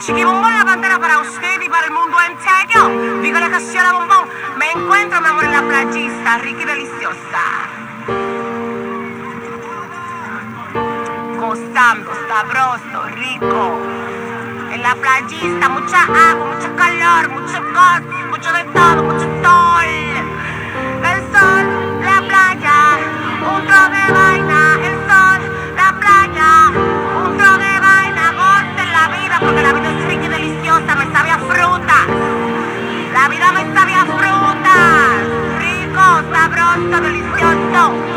Chiqui Bombón, la pantera para usted y para el mundo entero. Dígale que a la bombón. Me encuentro, mi amor, en la playista, rica y deliciosa. Gozando, sabroso, rico. En la playista, mucha agua, mucho calor, mucho gas, mucho de todo, mucho sol. El sol, la playa, un de vaina, sabroso, delicioso.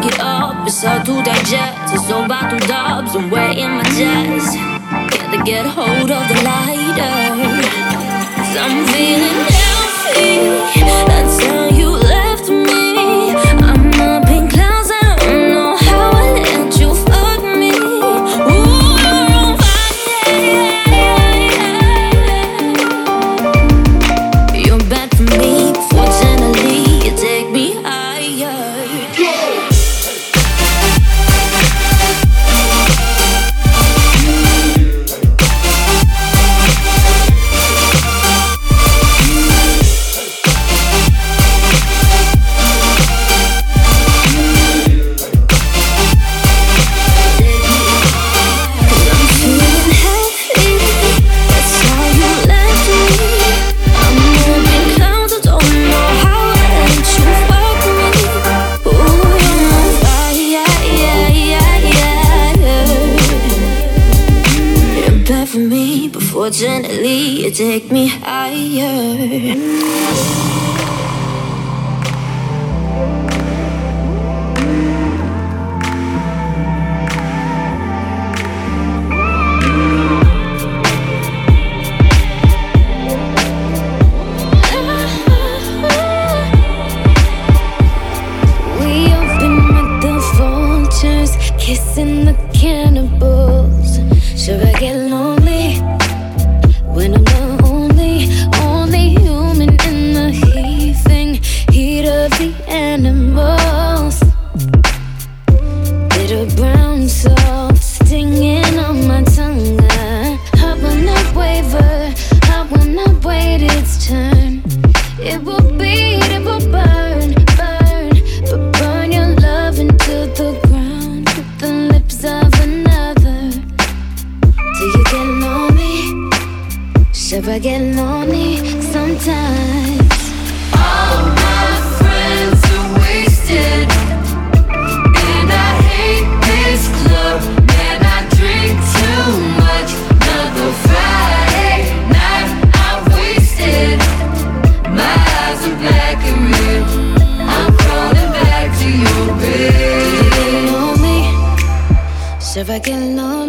suck it up. It's hard to digest. It's all about the dubs. I'm in my chest. Gotta get hold of the lighter. Cause I'm feeling healthy. That's how que no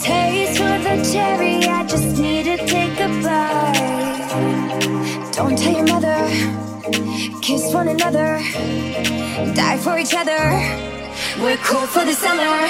taste for the cherry, I just need to take a bite. Don't tell your mother, kiss one another, die for each other. We're cool for the summer.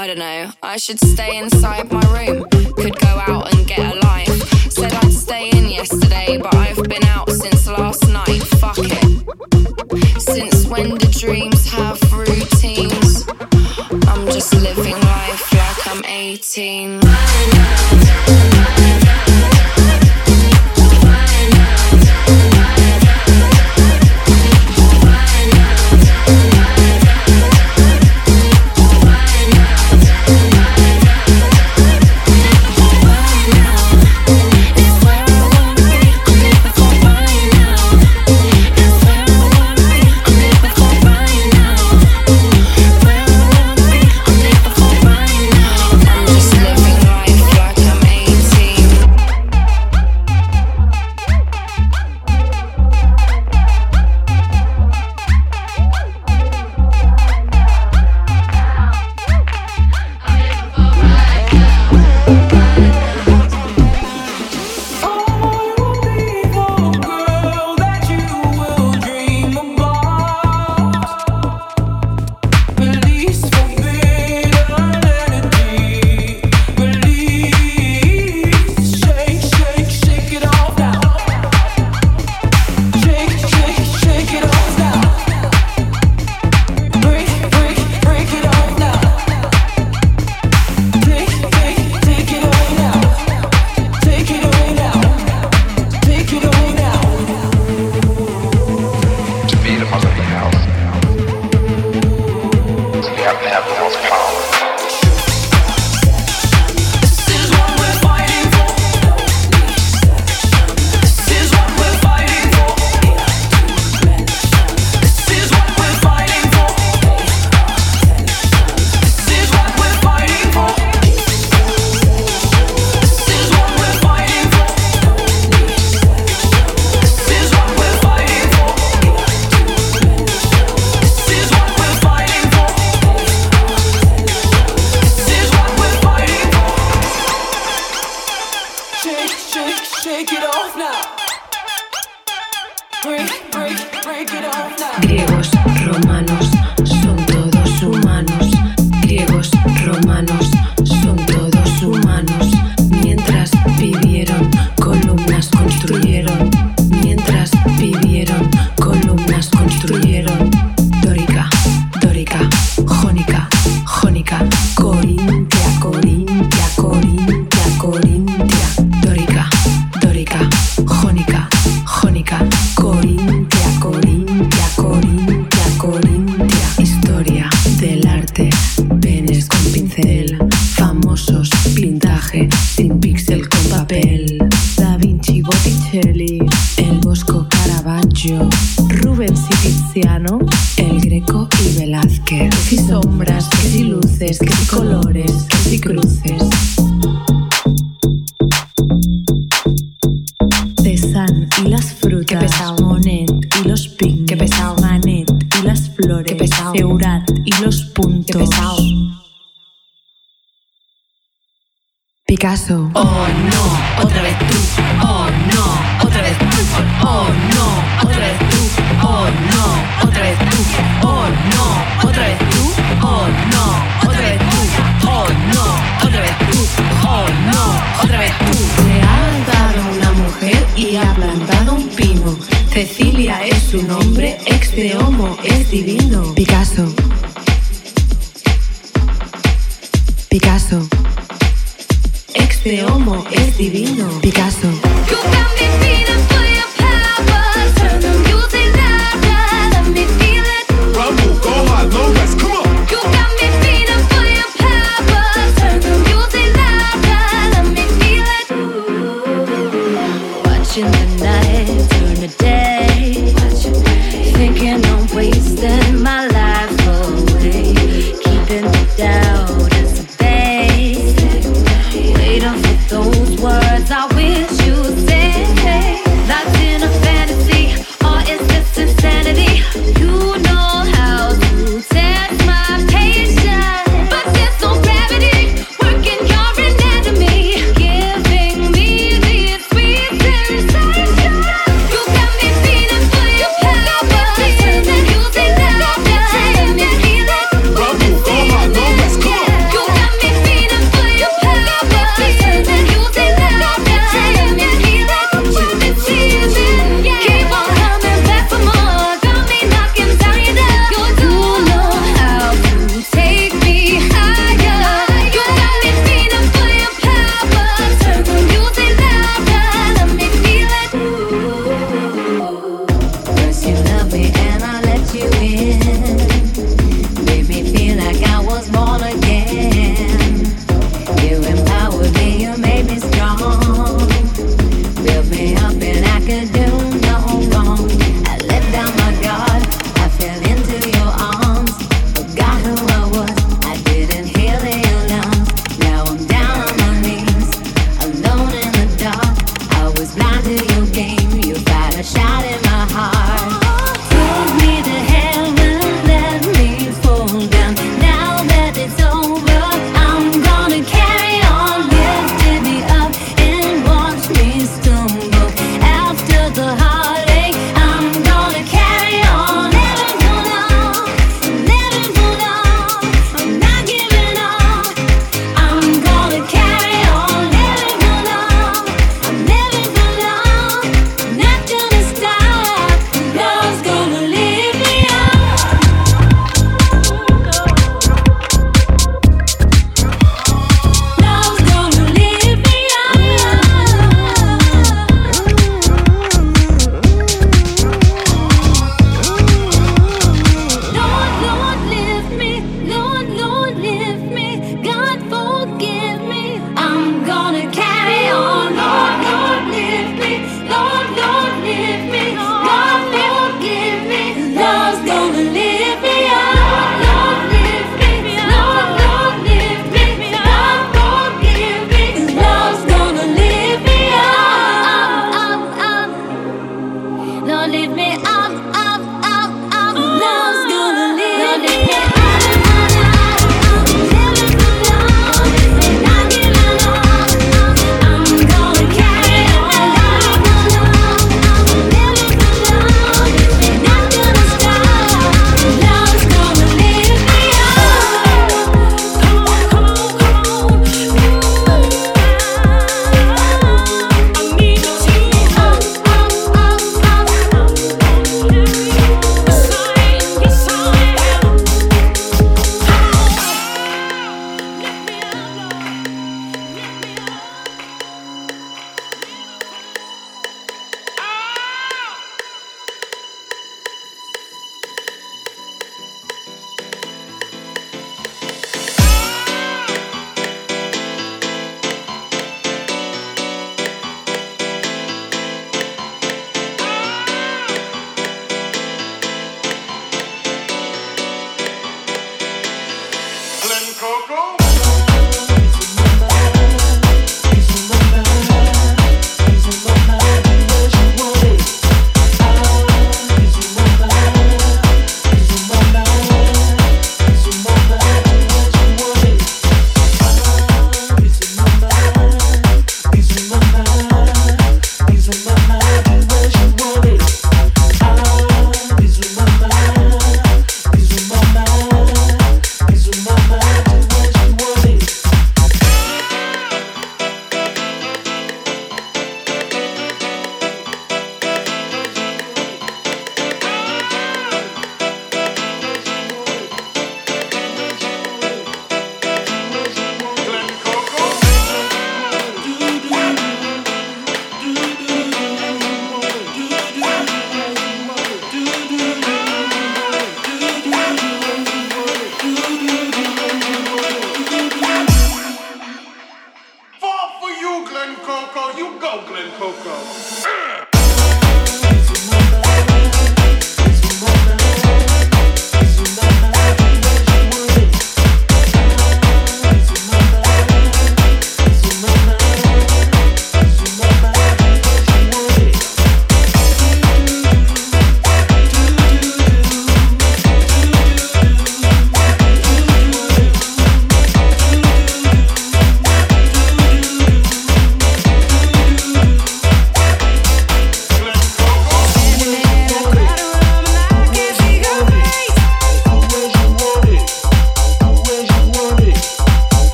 I don't know. I should stay inside my room. Could go out and get a life. Said I'd stay in yesterday, but I've been out since last night. Fuck it. Since when do dreams have routines? I'm just living life like I'm 18.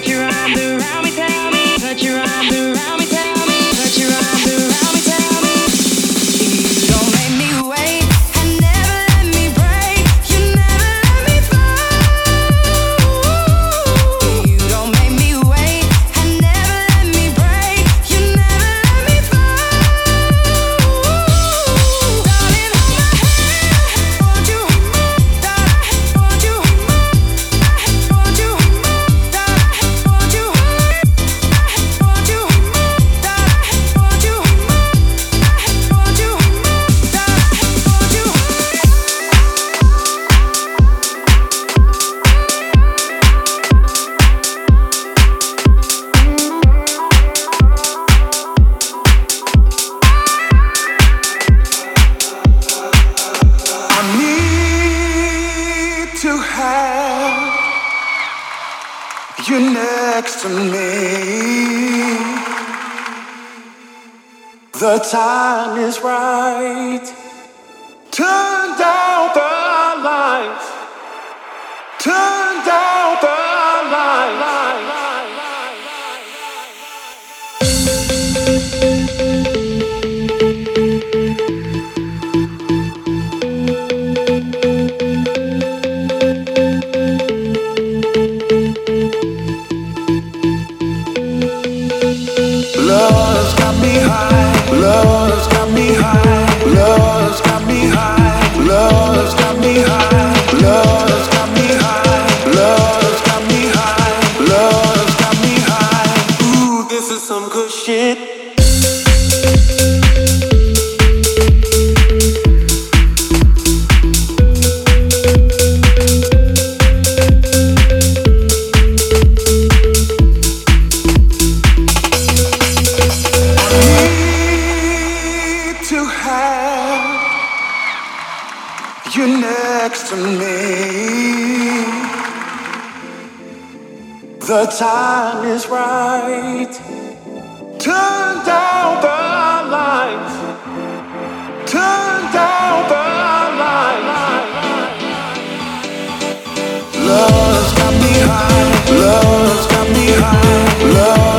Put your arms around me, tell me. Put your arms around me. love.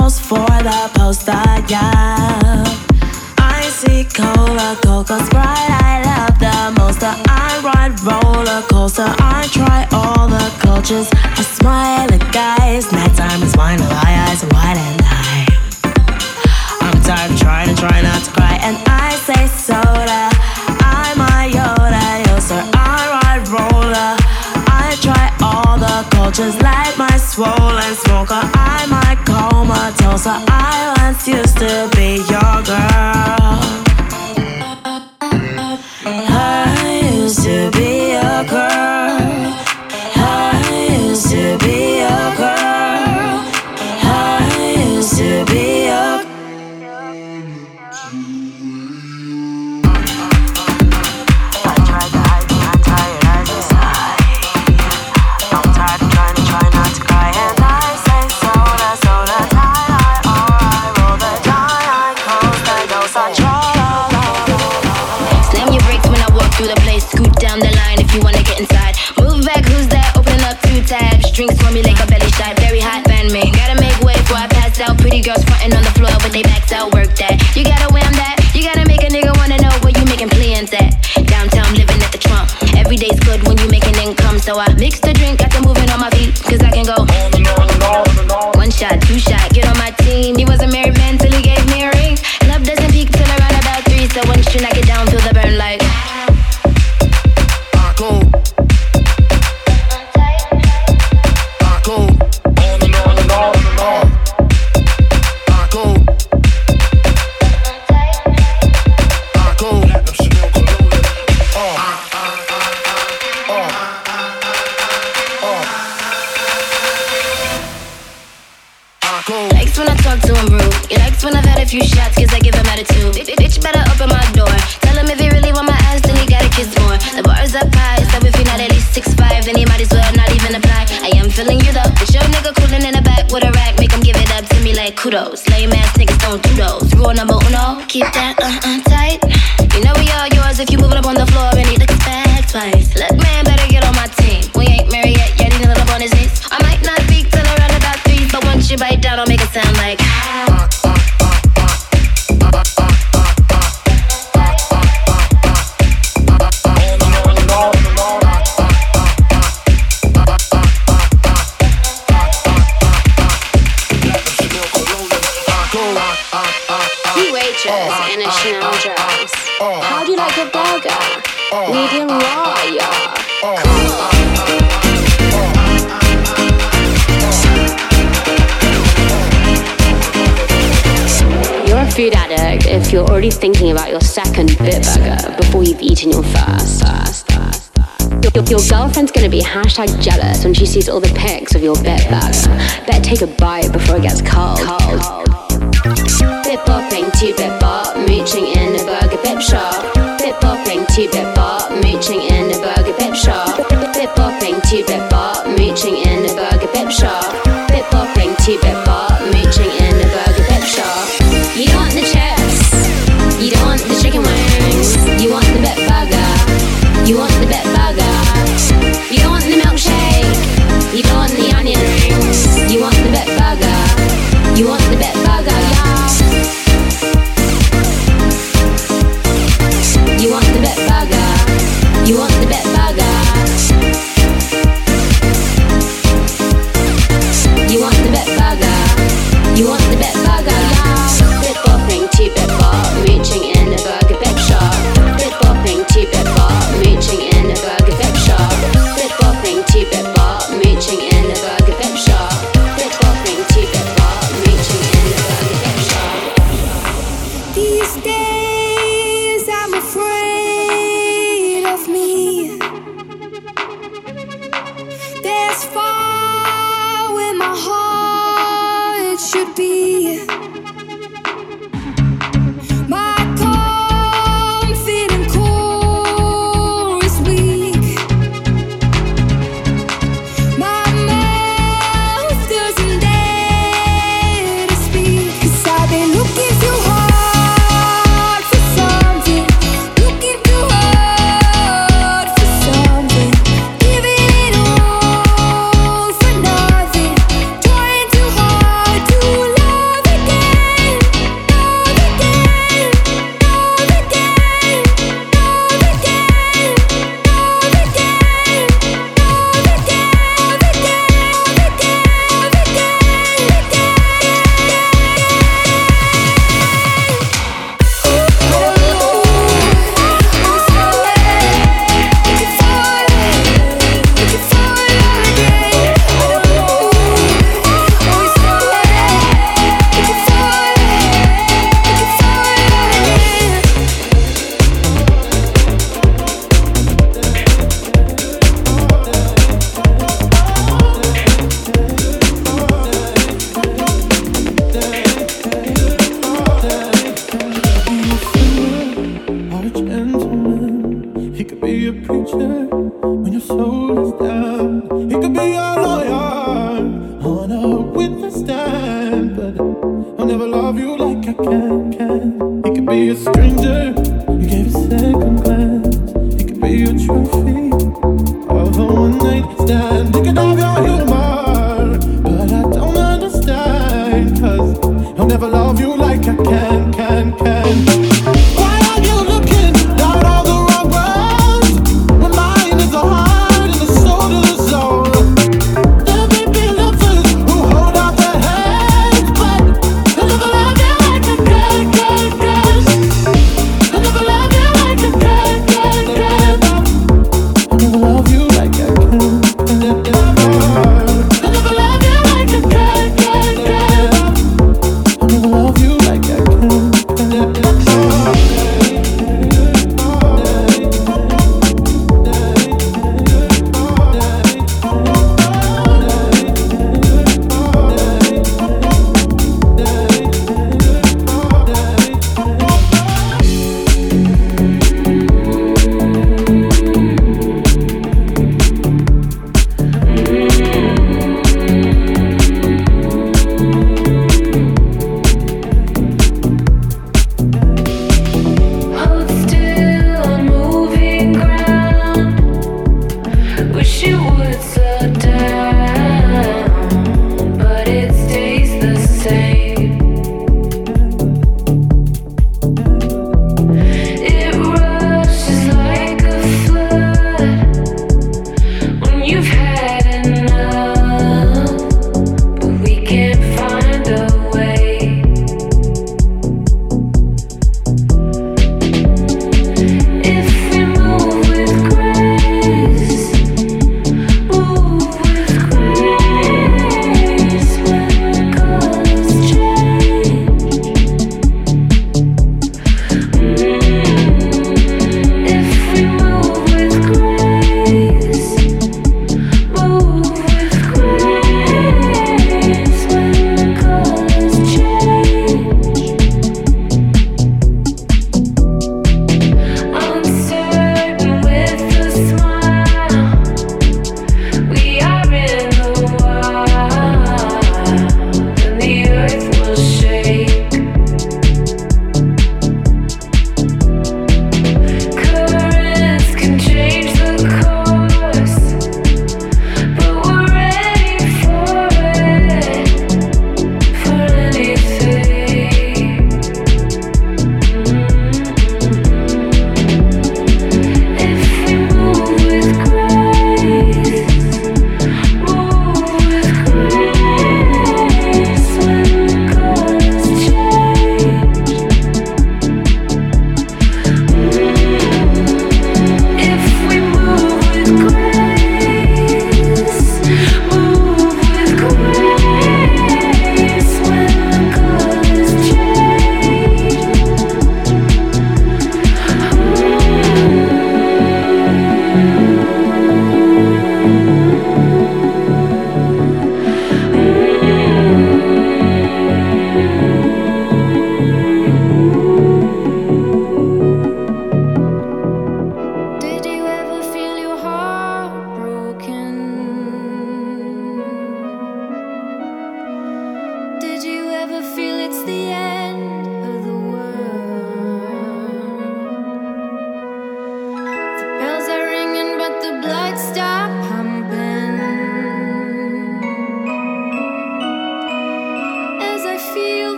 Post for the poster, yeah. I see cola, coca, sprite, I love the most. I ride roller coaster, I try all the cultures. I smile at guys, nighttime is mine, my eyes are wide and high. I'm tired of trying and trying not to cry, and I say soda. I'm a Yoda, yo, sir, I ride roller. I try all the cultures, like my swollen so I islands used to be. Your girlfriend's gonna be hashtag jealous when she sees all the pics of your bit bag. Better take a bite before it gets cold. cold.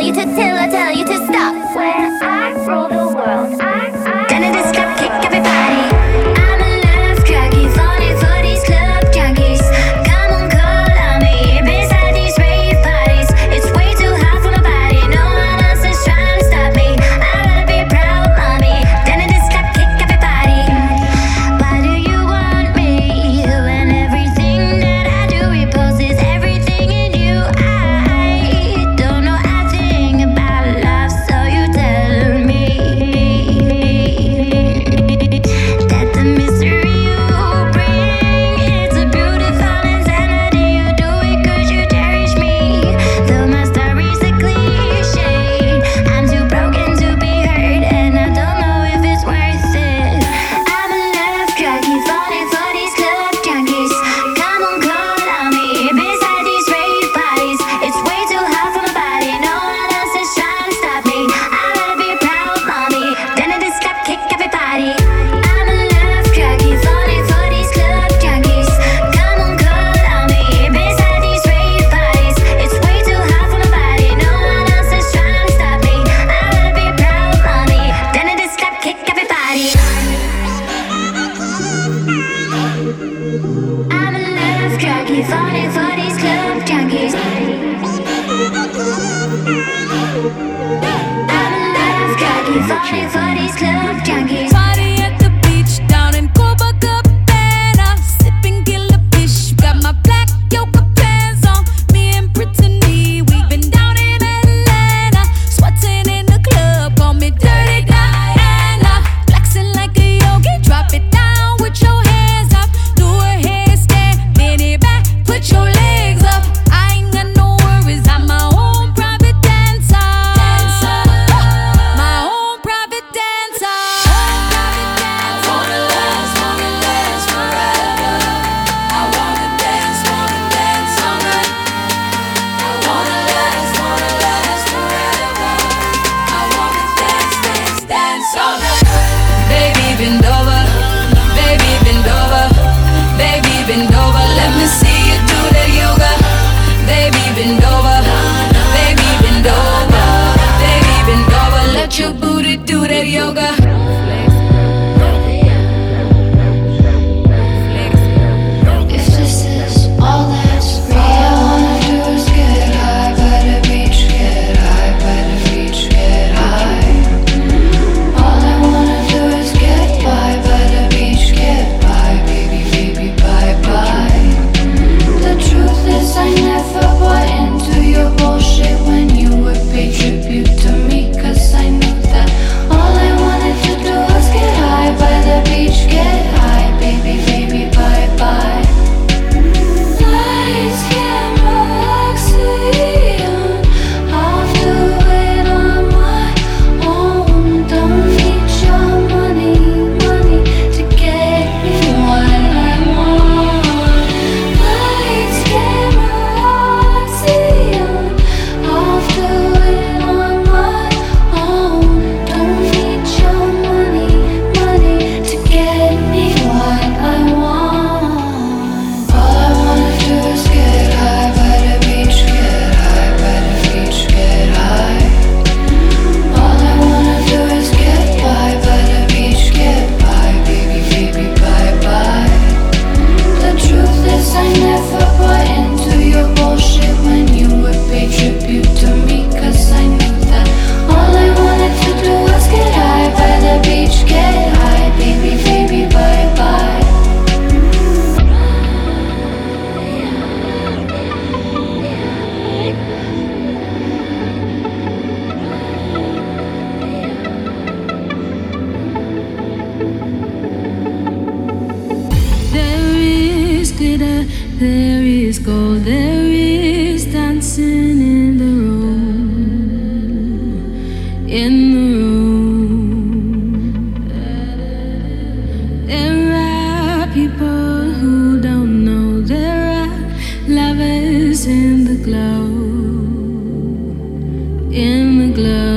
tell you to till I tell you to stop. Where I roll the in the glow.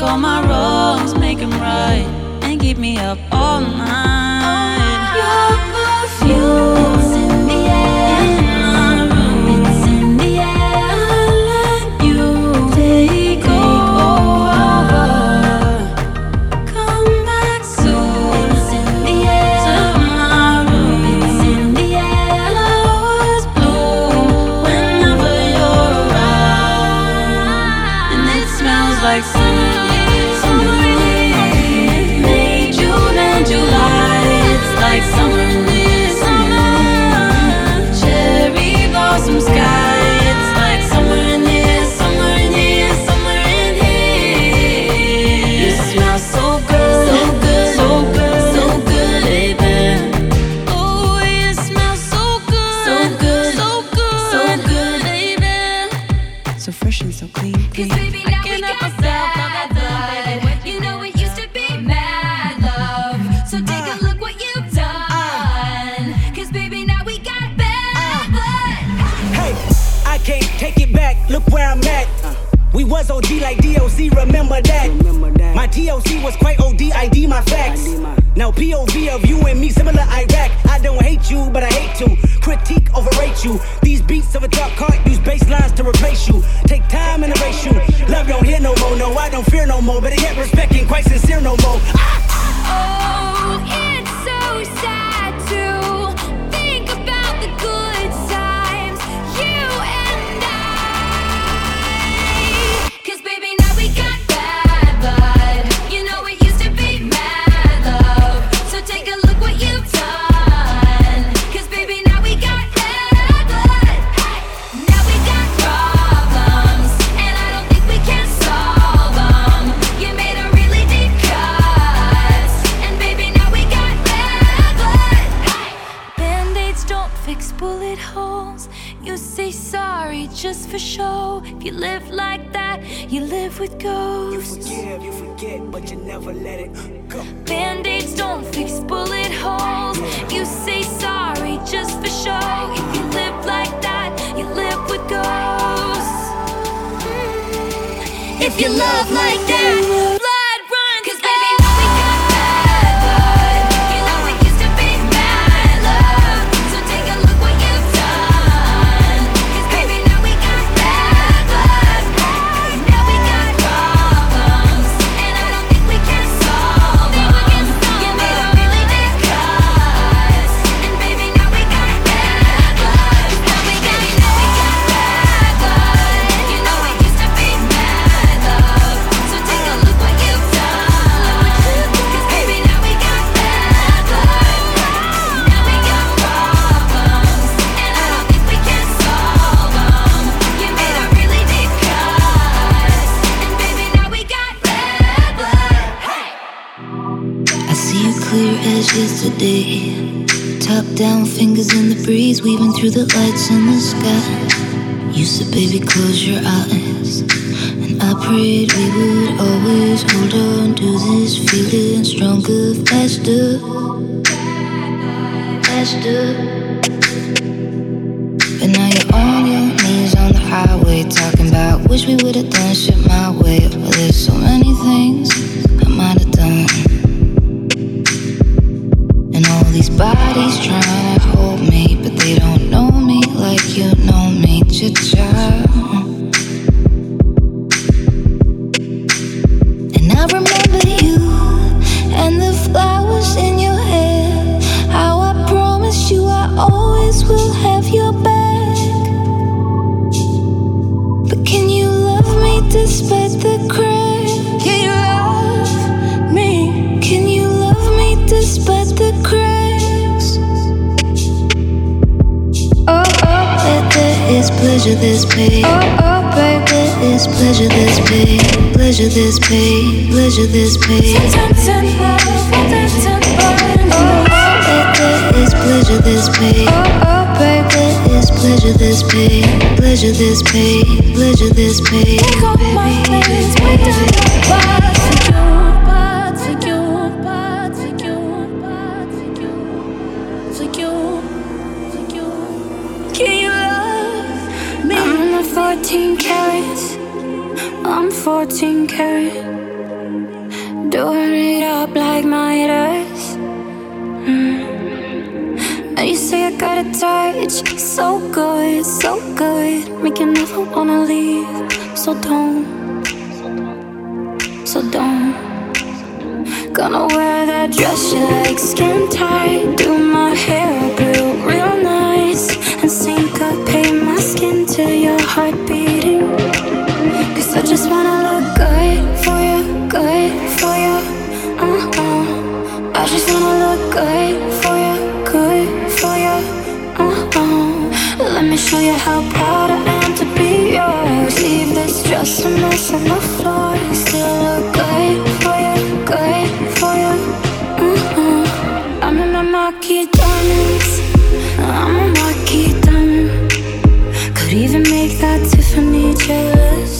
all my wrongs, make them right, and keep me up all night. OG like DOC, remember that. My TOC was quite OD, ID my facts. Now POV of you and me, similar Iraq. I don't hate you, but I hate to critique, overrate you. These beats of a dark cart use bass lines to replace you. Take time and erase you. Love don't hear no more, no, I don't fear no more, but yet respecting quite sincere no more. Ah! Oh, yeah. goes. You forgive, you forget, but you never let it go. Band aids don't fix bullet holes. You say sorry just for show. If you live like that, you live with ghosts. If you love like that. down, fingers in the breeze, weaving through the lights in the sky. You said, baby, close your eyes. And I prayed we would always hold on to this feeling stronger, faster, faster. But now you're on your knees on the highway, talking about wish we would have done shit my way. Well, there's so many things I might have done. this pain, pleasure this pain, pleasure this pain. Take off my I'm 14 I'm 14 carat. Doing it up like my dad. Touch, so good, so good. Make you never wanna leave. So don't, so don't. Gonna wear that dress you like, skin tight. Do my hair up real, nice. And syncopate my skin to your heart beating. Cause I just wanna look good for you, good for you. Uh-uh. I just wanna look good you how proud I am to be yours. Leave this dress a mess on the floor. Still look good for you, good for you. Uh-uh. I'm in my marquee diamonds. I'm a marquee diamond. Could even make that Tiffany jealous.